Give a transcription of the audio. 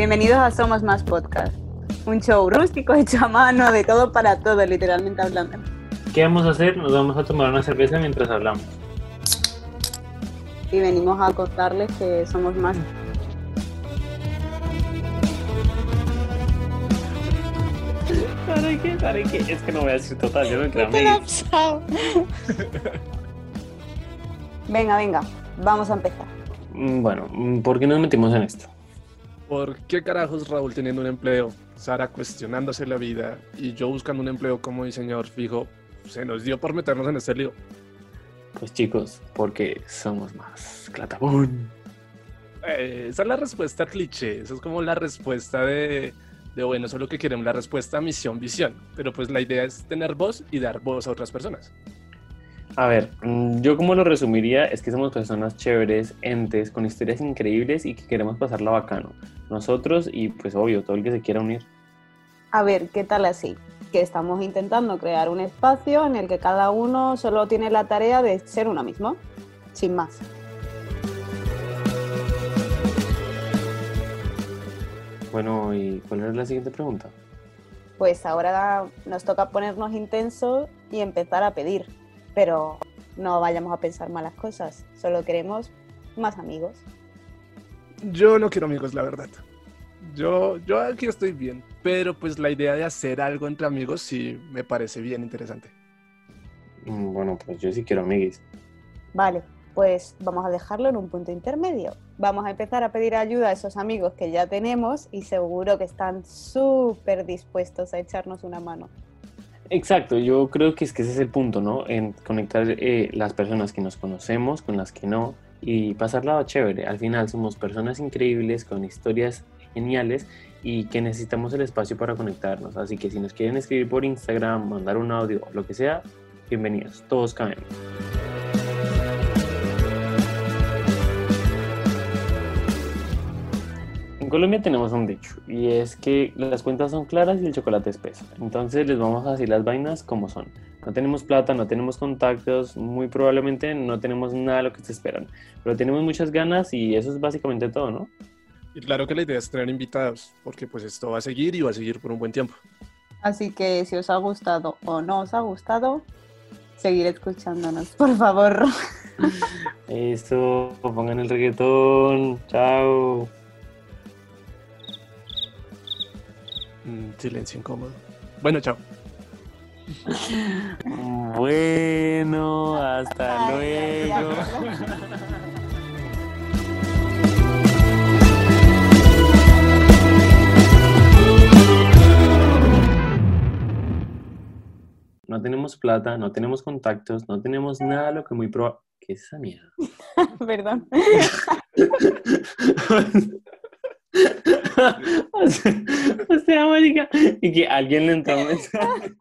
Bienvenidos a Somos Más Podcast, un show rústico hecho a mano, de todo para todo, literalmente hablando. ¿Qué vamos a hacer? Nos vamos a tomar una cerveza mientras hablamos. Y venimos a contarles que somos más. ¿Para qué? ¿Para qué? Es que no voy a decir total, yo no creo Venga, venga, vamos a empezar. Mm, Bueno, ¿por qué nos metimos en esto? ¿Por qué carajos Raúl teniendo un empleo, Sara cuestionándose la vida y yo buscando un empleo como diseñador fijo, se nos dio por meternos en este lío? Pues chicos, porque somos más. Clatabón. Eh, esa es la respuesta cliché, esa es como la respuesta de, de, bueno, eso es lo que queremos, la respuesta misión, visión. Pero pues la idea es tener voz y dar voz a otras personas. A ver, mm, yo como lo resumiría es que somos personas chéveres, entes, con historias increíbles y que queremos pasarla bacano. Nosotros y pues obvio, todo el que se quiera unir. A ver, ¿qué tal así? Que estamos intentando crear un espacio en el que cada uno solo tiene la tarea de ser uno mismo, sin más. Bueno, ¿y cuál es la siguiente pregunta? Pues ahora nos toca ponernos intensos y empezar a pedir, pero no vayamos a pensar malas cosas, solo queremos más amigos. Yo no quiero amigos, la verdad. Yo, yo aquí estoy bien, pero pues la idea de hacer algo entre amigos sí me parece bien interesante. Mm, Bueno, pues yo sí quiero amiguis. Vale, pues vamos a dejarlo en un punto intermedio. Vamos a empezar a pedir ayuda a esos amigos que ya tenemos y seguro que están súper dispuestos a echarnos una mano. Exacto, yo creo que es que ese es el punto, ¿no? En conectar eh, las personas que nos conocemos con las que no y pasarla chévere. Al final somos personas increíbles con historias geniales y que necesitamos el espacio para conectarnos. Así que si nos quieren escribir por Instagram, mandar un audio, lo que sea, bienvenidos, todos cabemos. Colombia tenemos un dicho y es que las cuentas son claras y el chocolate espeso. Entonces les vamos a decir las vainas como son. No tenemos plata, no tenemos contactos, muy probablemente no tenemos nada de lo que se esperan, pero tenemos muchas ganas y eso es básicamente todo, ¿no? Y claro que la idea es tener invitados, porque pues esto va a seguir y va a seguir por un buen tiempo. Así que si os ha gustado o no os ha gustado, seguir escuchándonos, por favor. Eso, pongan el reggaetón, chao. Mm, silencio incómodo. Bueno, chao. Bueno, hasta Ay, luego. ay. No tenemos plata, no tenemos contactos, no tenemos nada lo que muy probable. ¿Qué es esa mierda? Perdón. o sea, marica, y que alguien le entró un mensaje.